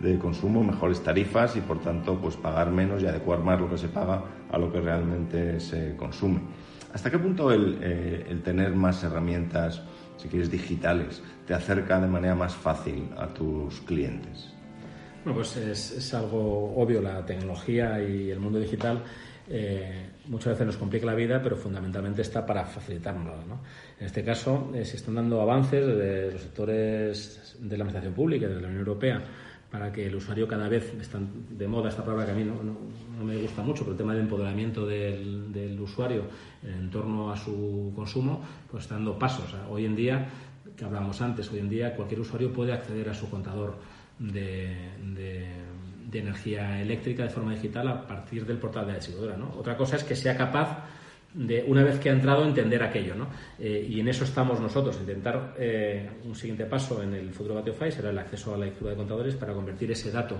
de consumo, mejores tarifas y por tanto pues pagar menos y adecuar más lo que se paga a lo que realmente se consume. ¿Hasta qué punto el, eh, tener más herramientas, si quieres, digitales, te acerca de manera más fácil a tus clientes? Bueno, pues es, es algo obvio, la tecnología y el mundo digital eh, muchas veces nos complica la vida, pero fundamentalmente está para facilitarnos. En este caso, eh, se están dando avances de los sectores de la administración pública, de la Unión Europea, para que el usuario cada vez, está de moda esta palabra que a mí no, me gusta mucho, pero el tema del empoderamiento del, usuario en torno a su consumo, pues está dando pasos. hoy en día, que hablábamos antes, hoy en día cualquier usuario puede acceder a su contador de de energía eléctrica de forma digital a partir del portal de la distribuidora. Otra cosa es que sea capaz de, una vez que ha entrado, entender aquello. ¿no? Eh, y en eso estamos nosotros, intentar eh, un siguiente paso en el futuro Batiofy será el acceso a la lectura de contadores para convertir ese dato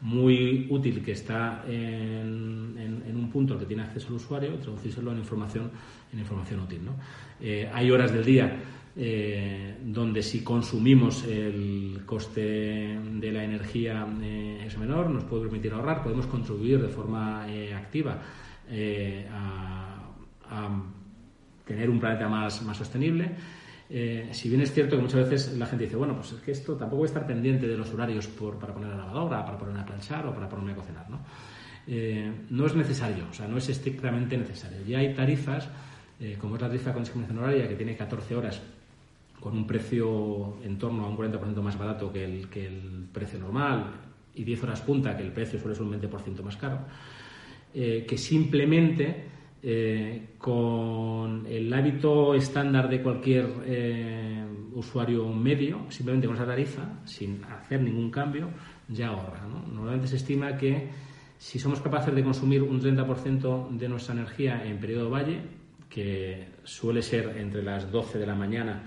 muy útil que está en, un punto al que tiene acceso el usuario, traducírselo en información, en información útil. Eh, hay horas del día eh, donde si consumimos el coste de la energía eh, es menor, nos puede permitir ahorrar, podemos contribuir de forma eh, activa a, tener un planeta más, más sostenible. si bien es cierto que muchas veces la gente dice, bueno, pues es que esto tampoco voy a estar pendiente de los horarios por, para poner la lavadora, para poner a planchar o para ponerme a cocinar, ¿no? no es necesario, o sea, no es estrictamente necesario. Ya hay tarifas como es la tarifa con discriminación horaria, que tiene 14 horas con un precio en torno a un 40% más barato que el, precio normal y 10 horas punta, que el precio suele ser un 20% más caro, eh, que simplemente eh, con el hábito estándar de cualquier eh, usuario medio, simplemente con esa tarifa, sin hacer ningún cambio, ya ahorra. Normalmente se estima que si somos capaces de consumir un 30% de nuestra energía en periodo valle, que suele ser entre las 12 de la mañana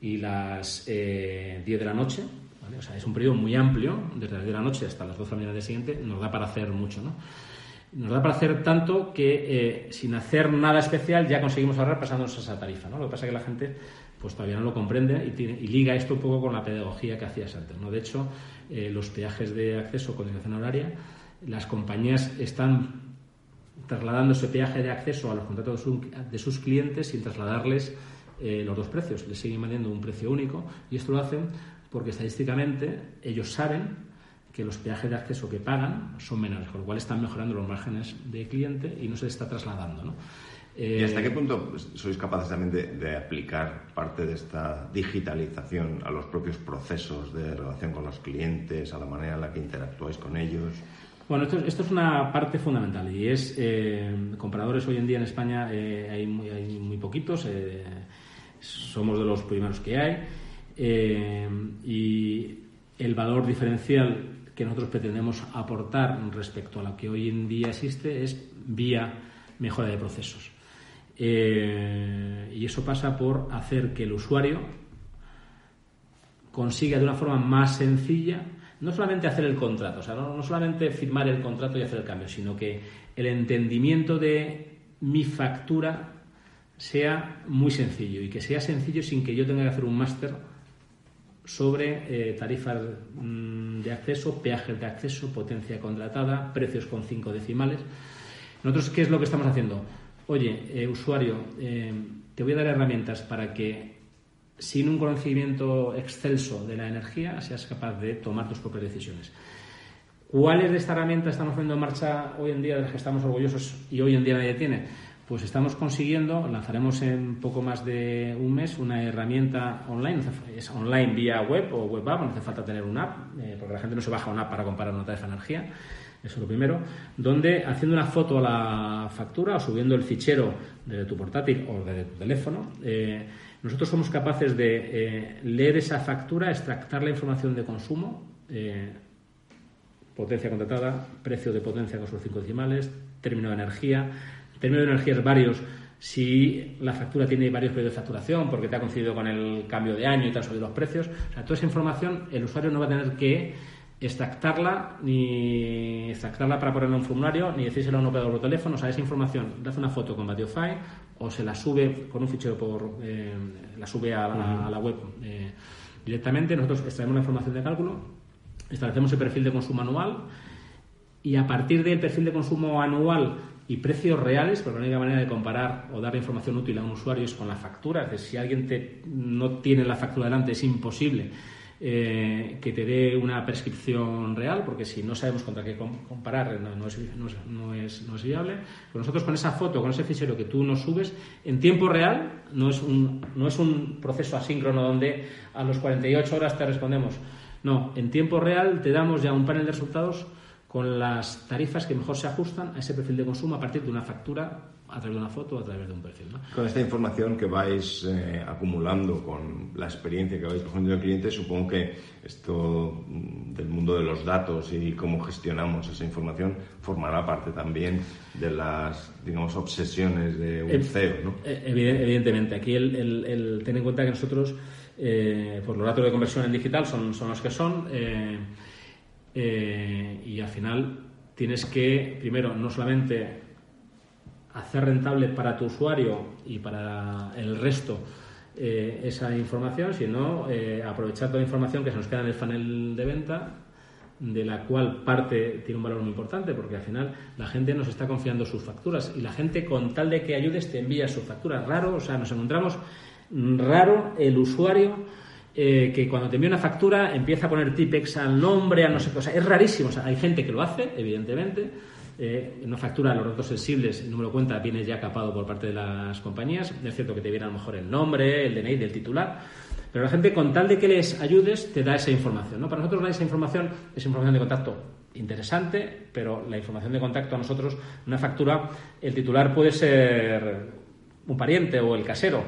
y las 10 de la noche, o sea, es un periodo muy amplio, desde las 10 de la noche hasta las 12 de la mañana del siguiente, nos da para hacer mucho, ¿no? Nos da para hacer tanto que eh, sin hacer nada especial ya conseguimos ahorrar pasándonos a esa tarifa, ¿no? Lo que pasa es que la gente pues todavía no lo comprende y, liga esto un poco con la pedagogía que hacías antes, ¿no? De hecho, eh, los peajes de acceso con dirección horaria, las compañías están trasladando ese peaje de acceso a los contratos de sus clientes sin trasladarles eh, los dos precios. Les siguen vendiendo un precio único y esto lo hacen porque estadísticamente ellos saben que los peajes de acceso que pagan son menores, con lo cual están mejorando los márgenes de cliente y no se está trasladando. ¿no? ¿Y hasta qué punto sois capaces también de, aplicar parte de esta digitalización a los propios procesos de relación con los clientes, a la manera en la que interactuáis con ellos? Bueno, esto, es una parte fundamental y es, eh, compradores hoy en día en España eh, hay, muy, hay, muy, poquitos, eh, somos de los primeros que hay y el valor diferencial que nosotros pretendemos aportar respecto a lo que hoy en día existe es vía mejora de procesos. Eh, y eso pasa por hacer que el usuario consiga de una forma más sencilla no solamente hacer el contrato, o sea, no, solamente firmar el contrato y hacer el cambio, sino que el entendimiento de mi factura sea muy sencillo y que sea sencillo sin que yo tenga que hacer un máster sobre eh, tarifas mm, de acceso, peajes de acceso, potencia contratada, precios con cinco decimales. Nosotros, ¿qué es lo que estamos haciendo? Oye, eh, usuario, eh, te voy a dar herramientas para que sin un conocimiento excelso de la energía seas capaz de tomar tus propias decisiones. ¿Cuáles de estas herramientas estamos poniendo en marcha hoy en día de las que estamos orgullosos y hoy en día nadie tiene? Pues estamos consiguiendo, lanzaremos en poco más de un mes una herramienta online, es online vía web o web app, no hace falta tener una app, eh, porque la gente no se baja una app para comparar una tarifa de energía, eso es lo primero, donde haciendo una foto a la factura o subiendo el fichero de tu portátil o de tu teléfono, eh, nosotros somos capaces de eh, leer esa factura, extractar la información de consumo, potencia contratada, precio de potencia con sus cinco decimales, término de energía, término de energías varios, si la factura tiene varios periodos de facturación porque te ha coincidido con el cambio de año y te han subido los precios, o sea, toda esa información el usuario no va a tener que extractarla ni extractarla para ponerla en un formulario ni decírselo a un operador de teléfono, o sea, esa información le hace una foto con Batiofy o se la sube con un fichero por eh, la sube a la, web eh, directamente, nosotros extraemos la información de cálculo, establecemos el perfil de consumo anual y a partir del perfil de consumo anual y precios reales, porque la única manera de comparar o dar información útil a un usuario es con la factura. Es decir, si alguien te, no tiene la factura delante, es imposible eh, que te dé una prescripción real, porque si no sabemos contra qué comparar, no, es, no, es, no, es, viable. Nosotros con esa foto, con ese fichero que tú nos subes, en tiempo real, no es un, no es un proceso asíncrono donde a los 48 horas te respondemos. No, en tiempo real te damos ya un panel de resultados con las tarifas que mejor se ajustan a ese perfil de consumo a partir de una factura a través de una foto a través de un perfil. Con esta información que vais eh, acumulando, con la experiencia que vais cogiendo del cliente, supongo que esto mm, del mundo de los datos y cómo gestionamos esa información formará parte también de las, digamos, obsesiones de un CEO, ¿no? Eh, evidentemente. Aquí el, el, tener en cuenta que nosotros, eh, por los datos de conversión en digital son, son los que son. Eh, y al final tienes que, primero, no solamente hacer rentable para tu usuario y para el resto eh, esa información, sino eh, aprovechar toda la información que se nos queda en el funnel de venta, de la cual parte tiene un valor muy importante, porque al final la gente nos está confiando sus facturas y la gente con tal de que ayudes te envía sus facturas. Raro, o sea, nos encontramos raro el usuario eh, que cuando te envía una factura empieza a poner tipex al nombre, a no sé qué. cosa. es rarísimo. O sea, hay gente que lo hace, evidentemente, eh, una factura, los datos sensibles, el número de cuenta viene ya capado por parte de las compañías. Es cierto que te viene a lo mejor el nombre, el DNI del titular, pero la gente, con tal de que les ayudes, te da esa información. ¿no? Para nosotros, esa información es información de contacto interesante, pero la información de contacto a nosotros, una factura, el titular puede ser un pariente o el casero,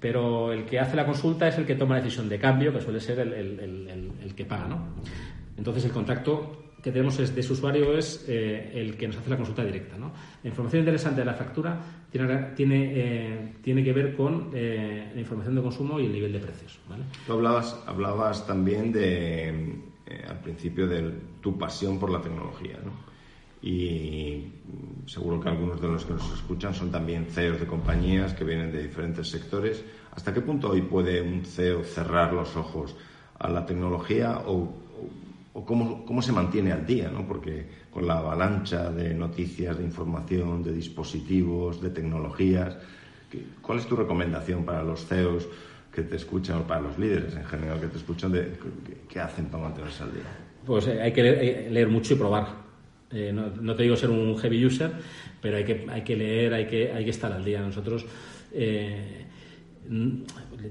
pero el que hace la consulta es el que toma la decisión de cambio, que suele ser el, que paga. ¿no? Entonces, el contacto que tenemos es, de ese usuario es eh, el que nos hace la consulta directa. ¿no? La información interesante de la factura tiene, tiene, eh, tiene que ver con eh, la información de consumo y el nivel de precios. ¿vale? Tú hablabas, hablabas también de, al principio de tu pasión por la tecnología. ¿no? Y seguro que algunos de los que nos escuchan son también CEOs de compañías que vienen de diferentes sectores. ¿Hasta qué punto hoy puede un CEO cerrar los ojos a la tecnología o cómo, cómo se mantiene al día, ¿no? Porque con la avalancha de noticias, de información, de dispositivos, de tecnologías, ¿cuál es tu recomendación para los CEOs que te escuchan o para los líderes en general que te escuchan de qué hacen para mantenerse al día? Pues eh, hay que leer, mucho y probar. Eh, no, te digo ser un heavy user, pero hay que, hay que leer, hay que, hay que estar al día. Nosotros eh,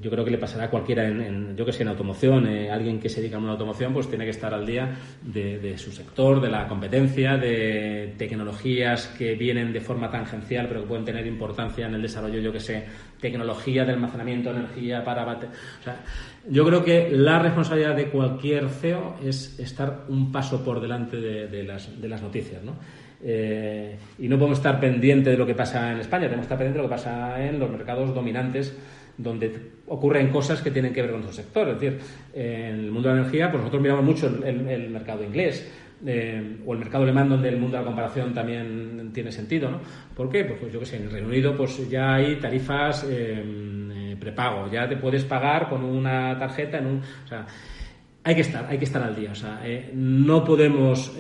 yo creo que le pasará a cualquiera, en, yo que sé, en automoción, eh, alguien que se dedica a una automoción, pues tiene que estar al día de, su sector, de la competencia, de tecnologías que vienen de forma tangencial, pero que pueden tener importancia en el desarrollo, yo que sé, tecnología de almacenamiento energía para... O sea, yo creo que la responsabilidad de cualquier CEO es estar un paso por delante de, las, noticias, ¿no? Eh, y no podemos estar pendientes de lo que pasa en España, tenemos que estar pendientes de lo que pasa en los mercados dominantes donde ocurren cosas que tienen que ver con nuestro sector. Es decir, en el mundo de la energía, pues nosotros miramos mucho el, mercado inglés. Eh, o el mercado alemán donde el mundo de la comparación también tiene sentido, ¿no? ¿Por qué? Pues, pues yo que sé, en el Reino Unido pues ya hay tarifas eh, eh, prepago, ya te puedes pagar con una tarjeta en un... O sea, hay que estar, hay que estar al día. O sea, no podemos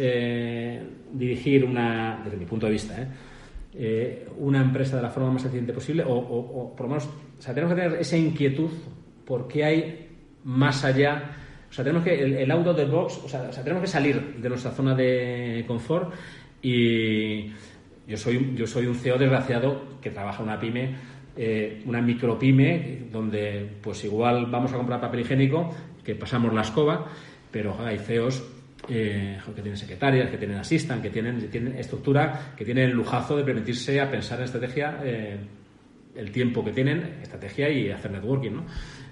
dirigir una, desde mi punto de vista, una empresa de la forma más eficiente posible o, o por lo menos o sea, tenemos que tener esa inquietud porque hay más allá. O sea, tenemos que, el, el out of the box, o sea, tenemos que salir de nuestra zona de confort y yo soy, yo soy un CEO desgraciado que trabaja una pyme, eh, una micropyme, donde pues igual vamos a comprar papel higiénico, que pasamos la escoba, pero hay CEOs eh, que tienen secretarias, que tienen asistan, que tienen, tienen estructura, que tienen el lujazo de permitirse a pensar en estrategia eh, el tiempo que tienen, estrategia y hacer networking, ¿no?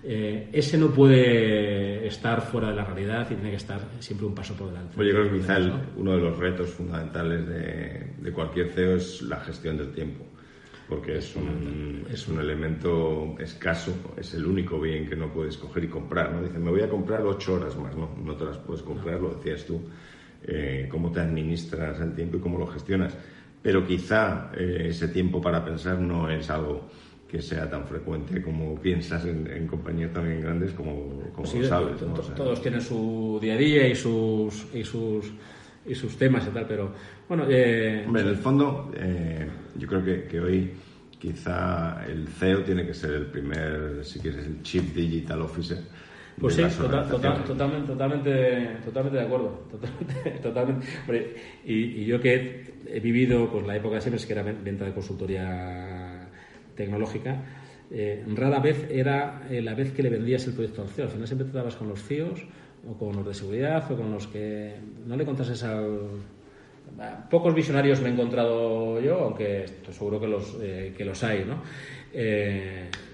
Eh, ese no puede estar fuera de la realidad y tiene que estar siempre un paso por delante. Pues yo creo que quizá uno de los retos fundamentales de, cualquier CEO es la gestión del tiempo, porque es un, es un elemento escaso, es el único bien que no puedes coger y comprar. ¿no? Dicen, me voy a comprar ocho horas más, no, no te las puedes comprar, lo decías tú, eh, cómo te administras el tiempo y cómo lo gestionas pero quizá eh, ese tiempo para pensar no es algo que sea tan frecuente como piensas en, compañías también grandes como, como lo sabes. todos tienen su día a día y sus, y sus, y sus temas y tal, pero bueno... Eh, en el fondo, eh, yo creo que, que, hoy quizá el CEO tiene que ser el primer, si quieres, el Chief Digital Officer pues sí, totalmente, totalmente, totalmente de acuerdo. Totalmente, y, yo que he vivido pues, la época de Siemens, que era venta de consultoría tecnológica, eh, rara vez era eh, la vez que le vendías el proyecto al CEO. Al final siempre tratabas con los CIOs o con los de seguridad o con los que no le contases al... Pocos visionarios me he encontrado yo, aunque estoy seguro que los, eh, que los hay, ¿no?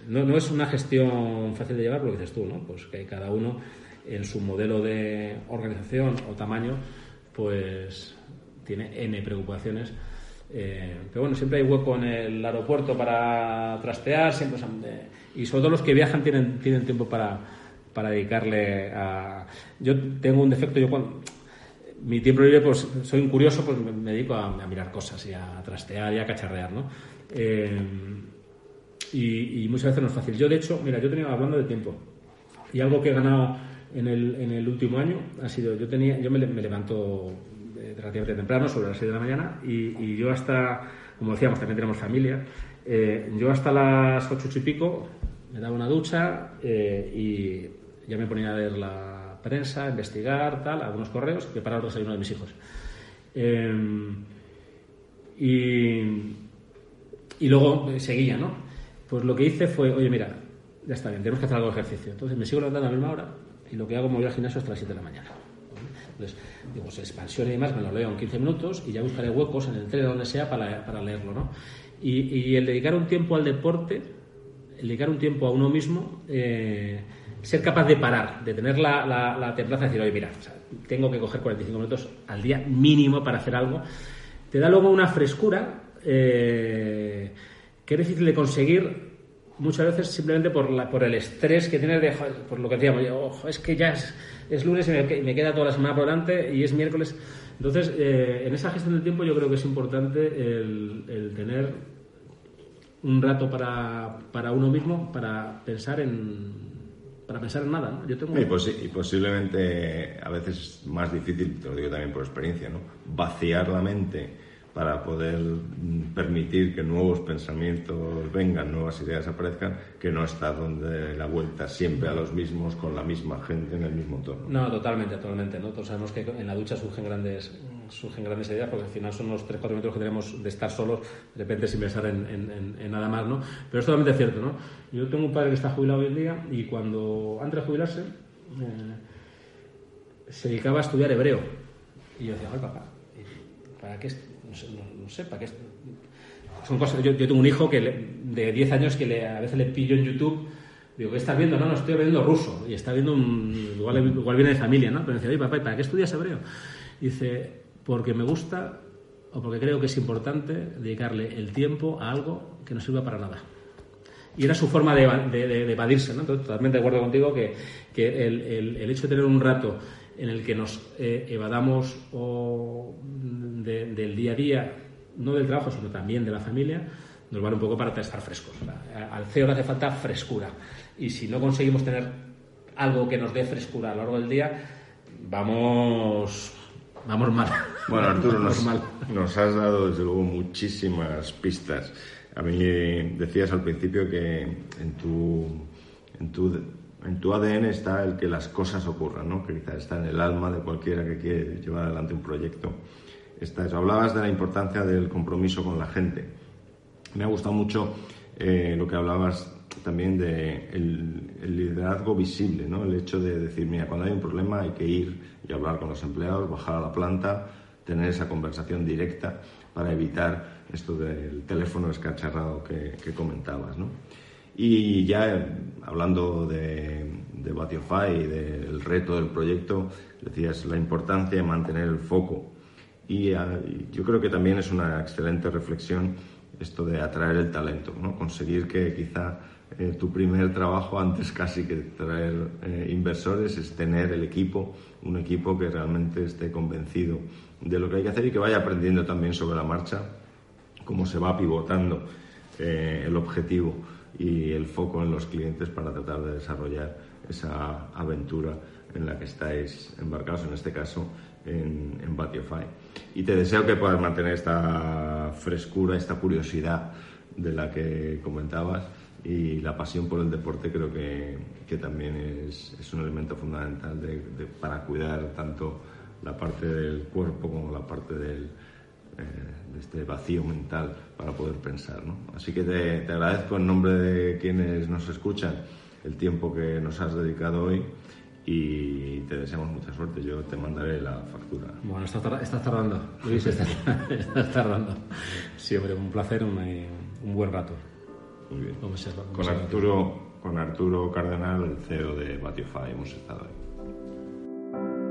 No, no, es una gestión fácil de llevar, lo que dices tú, ¿no? Pues que cada uno en su modelo de organización o tamaño, pues tiene N preocupaciones. Eh, pero bueno, siempre hay hueco en el aeropuerto para trastear, siempre y sobre todo los que viajan tienen, tienen tiempo para, para dedicarle a... Yo tengo un defecto, yo cuando... Mi tiempo libre, pues soy un curioso, pues me dedico a, mirar cosas y a trastear y a cacharrear, ¿no? Eh, y, muchas veces no es fácil. Yo, de hecho, mira, yo tenía, hablando de tiempo, y algo que he ganado en el, en el último año ha sido, yo tenía, yo me, levanto eh, relativamente temprano, sobre las 6 de la mañana, y, yo hasta, como decíamos, también tenemos familia, eh, yo hasta las 8 y pico me daba una ducha eh, y ya me ponía a leer la prensa, investigar, tal, algunos correos, preparar el desayuno de mis hijos. Y, y luego seguía, ¿no? Pues lo que hice fue, oye, mira, ya está bien, tenemos que hacer algo de ejercicio. Entonces me sigo levantando a la misma hora y lo que hago es voy al gimnasio hasta las 7 de la mañana. Entonces, digo, pues expansión y demás me lo leo en 15 minutos y ya buscaré huecos en el tren o donde sea para, para leerlo, ¿no? Y, el dedicar un tiempo al deporte, el dedicar un tiempo a uno mismo, eh, ser capaz de parar, de tener la, la, de decir, oye, mira, tengo que coger 45 minutos al día mínimo para hacer algo, te da luego una frescura eh, que es difícil de conseguir muchas veces simplemente por, la, por el estrés que tienes de, por lo que decíamos, es que ya es, es lunes y me, me, queda toda la semana por delante y es miércoles. Entonces, eh, en esa gestión del tiempo yo creo que es importante el, tener un rato para, para, uno mismo, para pensar en para pensar en nada. Yo tengo... y, posi y, posiblemente a veces más difícil, te lo digo también por experiencia, ¿no? vaciar la mente para poder permitir que nuevos pensamientos vengan, nuevas ideas aparezcan, que no está donde la vuelta siempre a los mismos, con la misma gente en el mismo tono. No, totalmente, totalmente. ¿no? Todos sabemos que en la ducha surgen grandes, surgen grandes ideas, porque al final son los 3-4 minutos que tenemos de estar solos, de repente sin pensar en, en, en, nada más, ¿no? Pero es totalmente cierto, ¿no? Yo tengo un padre que está jubilado hoy en día y cuando, antes de jubilarse, eh, se dedicaba a estudiar hebreo. Y yo decía, ay papá, ¿para qué? No no, sé, ¿para? Son cosas, yo, tengo un hijo que de 10 años que le, a veces le pillo en YouTube Digo, ¿qué estás viendo? No, no, estoy aprendiendo ruso. Y está viendo un. Igual, igual viene de familia, ¿no? Pero dice, oye, papá, ¿para qué estudias hebreo? Y dice, porque me gusta o porque creo que es importante dedicarle el tiempo a algo que no sirva para nada. Y era su forma de, evadirse, ¿no? Entonces, totalmente de acuerdo contigo que, que el, el, el, hecho de tener un rato en el que nos eh, evadamos o del día a día, no del trabajo, sino también de la familia, nos vale un poco para estar frescos. Al CEO le hace falta frescura. Y si no conseguimos tener algo que nos dé frescura a lo largo del día, vamos, vamos mal. Bueno, Arturo, nos, mal. nos has dado desde luego muchísimas pistas. A mí decías al principio que en tu, en tu, en tu ADN está el que las cosas ocurran, ¿no? que quizás está en el alma de cualquiera que quiere llevar adelante un proyecto. Hablabas de la importancia del compromiso con la gente. Me ha gustado mucho eh, lo que hablabas también de el, el, liderazgo visible, ¿no? El hecho de decir, mira, cuando hay un problema hay que ir y hablar con los empleados, bajar a la planta, tener esa conversación directa para evitar esto del teléfono escacharrado que, que comentabas, ¿no? Y ya hablando de, de Batiofy y del reto del proyecto, decías la importancia de mantener el foco. Y uh, yo creo que también es una excelente reflexión esto de atraer el talento, ¿no? conseguir que quizá eh, tu primer trabajo antes casi que traer eh, inversores es tener el equipo, un equipo que realmente esté convencido de lo que hay que hacer y que vaya aprendiendo también sobre la marcha cómo se va pivotando eh, el objetivo y el foco en los clientes para tratar de desarrollar esa aventura en la que estáis embarcados, en este caso en, en Batiofy. Y te deseo que puedas mantener esta frescura, esta curiosidad de la que comentabas y la pasión por el deporte creo que, que también es, es, un elemento fundamental de, de, para cuidar tanto la parte del cuerpo como la parte del, eh, de este vacío mental para poder pensar. ¿no? Así que te, te agradezco en nombre de quienes nos escuchan el tiempo que nos has dedicado hoy y te deseamos mucha suerte. Yo te mandaré la factura. Bueno, estás, está tardando, Luis, estás, estás tardando. Sí, hombre, un placer, un, un buen rato. Muy bien. Vamos a, vamos con, Arturo, con Arturo Cardenal, el CEO de Batiofy, hemos estado ahí.